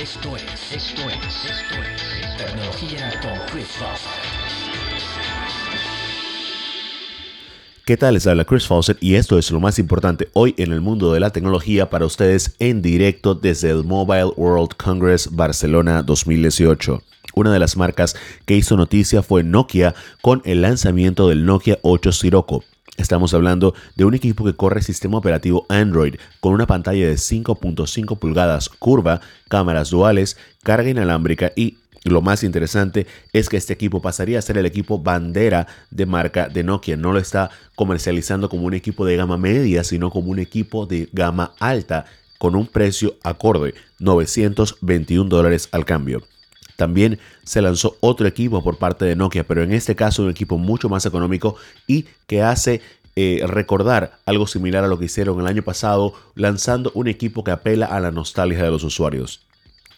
esto es, esto es, esto es Tecnología con Chris Fawcett. ¿Qué tal? Les habla Chris Fawcett y esto es lo más importante hoy en el mundo de la tecnología para ustedes en directo desde el Mobile World Congress Barcelona 2018. Una de las marcas que hizo noticia fue Nokia con el lanzamiento del Nokia 8 Sirocco. Estamos hablando de un equipo que corre sistema operativo Android con una pantalla de 5.5 pulgadas curva, cámaras duales, carga inalámbrica y lo más interesante es que este equipo pasaría a ser el equipo bandera de marca de Nokia. No lo está comercializando como un equipo de gama media, sino como un equipo de gama alta con un precio acorde, 921 dólares al cambio. También se lanzó otro equipo por parte de Nokia, pero en este caso un equipo mucho más económico y que hace eh, recordar algo similar a lo que hicieron el año pasado, lanzando un equipo que apela a la nostalgia de los usuarios.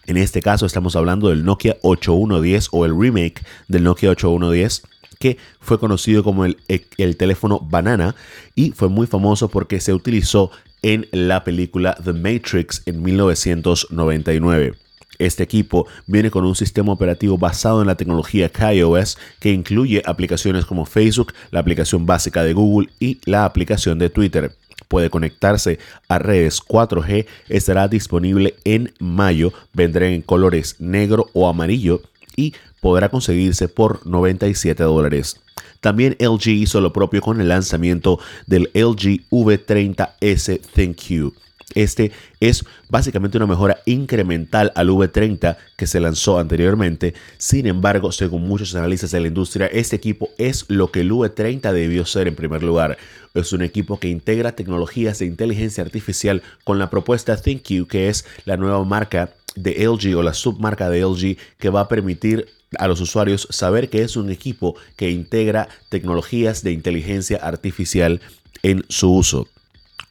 En este caso estamos hablando del Nokia 8110 o el remake del Nokia 8110 que fue conocido como el, el, teléfono banana y fue muy famoso porque se utilizó en la película The Matrix en 1999. Este equipo viene con un sistema operativo basado en la tecnología KaiOS que incluye aplicaciones como Facebook, la aplicación básica de Google y la aplicación de Twitter. Puede conectarse a redes 4G, estará disponible en mayo, vendrá en colores negro o amarillo y podrá conseguirse por 97 dólares. También LG hizo lo propio con el lanzamiento del LG V30S ThinQ. Este es básicamente una mejora incremental al V30 que se lanzó anteriormente. Sin embargo, según muchos analistas de la industria, este equipo es lo que el V30 debió ser en primer lugar. Es un equipo que integra tecnologías de inteligencia artificial con la propuesta ThinQ, que es la nueva marca de LG o la submarca de LG que va a permitir a los usuarios saber que es un equipo que integra tecnologías de inteligencia artificial en su uso.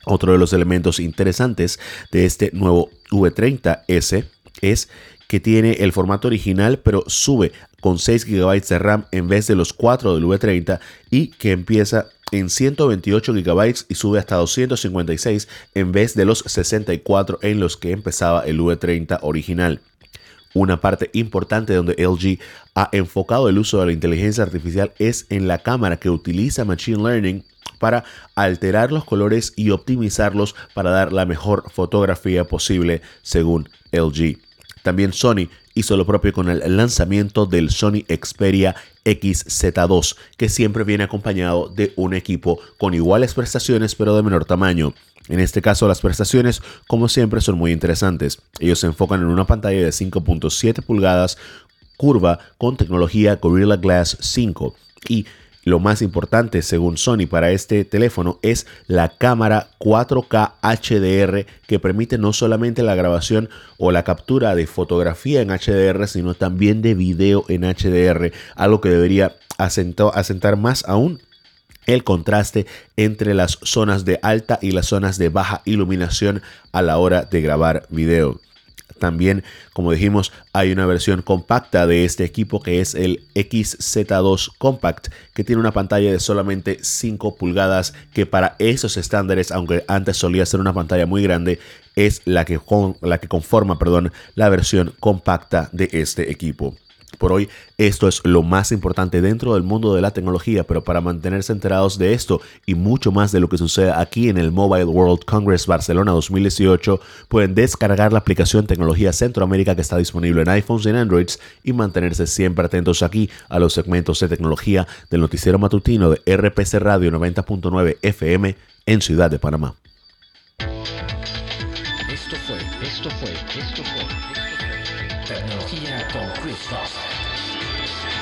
Otro de los elementos interesantes de este nuevo V30S es que tiene el formato original pero sube con 6 GB de RAM en vez de los 4 del V30 y que empieza en 128 GB y sube hasta 256 en vez de los 64 en los que empezaba el V30 original. Una parte importante donde LG ha enfocado el uso de la inteligencia artificial es en la cámara que utiliza Machine Learning para alterar los colores y optimizarlos para dar la mejor fotografía posible según LG. También Sony hizo lo propio con el lanzamiento del Sony Xperia XZ2, que siempre viene acompañado de un equipo con iguales prestaciones pero de menor tamaño. En este caso las prestaciones como siempre son muy interesantes. Ellos se enfocan en una pantalla de 5.7 pulgadas curva con tecnología Gorilla Glass 5 y lo más importante, según Sony, para este teléfono es la cámara 4K HDR que permite no solamente la grabación o la captura de fotografía en HDR, sino también de video en HDR, algo que debería asentar más aún el contraste entre las zonas de alta y las zonas de baja iluminación a la hora de grabar video. También, como dijimos, hay una versión compacta de este equipo que es el XZ2 Compact, que tiene una pantalla de solamente 5 pulgadas, que para esos estándares, aunque antes solía ser una pantalla muy grande, es la que, la que conforma perdón, la versión compacta de este equipo. Por hoy esto es lo más importante dentro del mundo de la tecnología, pero para mantenerse enterados de esto y mucho más de lo que sucede aquí en el Mobile World Congress Barcelona 2018, pueden descargar la aplicación Tecnología Centroamérica que está disponible en iPhones y en Androids y mantenerse siempre atentos aquí a los segmentos de tecnología del noticiero matutino de RPC Radio 90.9 FM en Ciudad de Panamá. Esto fue, esto fue, esto. tecnología con Chris Foster.